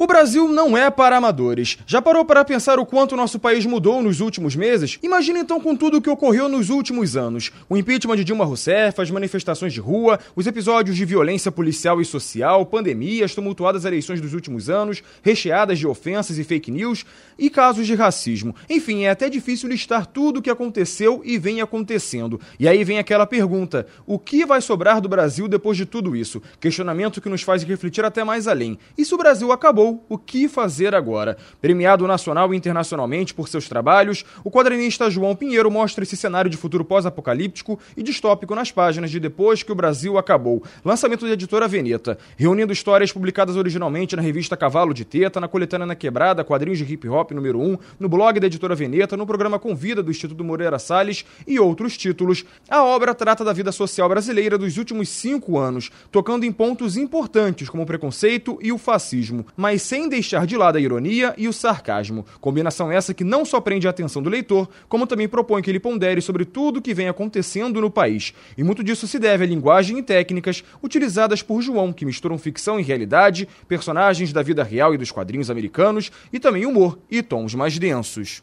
O Brasil não é para amadores. Já parou para pensar o quanto nosso país mudou nos últimos meses? Imagina então com tudo o que ocorreu nos últimos anos. O impeachment de Dilma Rousseff, as manifestações de rua, os episódios de violência policial e social, pandemias, tumultuadas eleições dos últimos anos, recheadas de ofensas e fake news e casos de racismo. Enfim, é até difícil listar tudo o que aconteceu e vem acontecendo. E aí vem aquela pergunta: o que vai sobrar do Brasil depois de tudo isso? Questionamento que nos faz refletir até mais além. E se o Brasil acabou? O que fazer agora. Premiado nacional e internacionalmente por seus trabalhos, o quadrinista João Pinheiro mostra esse cenário de futuro pós-apocalíptico e distópico nas páginas de Depois que o Brasil Acabou, lançamento da editora Veneta, reunindo histórias publicadas originalmente na revista Cavalo de Teta, na coletânea Na Quebrada, quadrinhos de hip hop número 1, no blog da editora Veneta, no programa Convida do Instituto Moreira Salles e outros títulos. A obra trata da vida social brasileira dos últimos cinco anos, tocando em pontos importantes como o preconceito e o fascismo, mas mas sem deixar de lado a ironia e o sarcasmo. Combinação essa que não só prende a atenção do leitor, como também propõe que ele pondere sobre tudo o que vem acontecendo no país. E muito disso se deve à linguagem e técnicas utilizadas por João, que misturam ficção e realidade, personagens da vida real e dos quadrinhos americanos, e também humor e tons mais densos.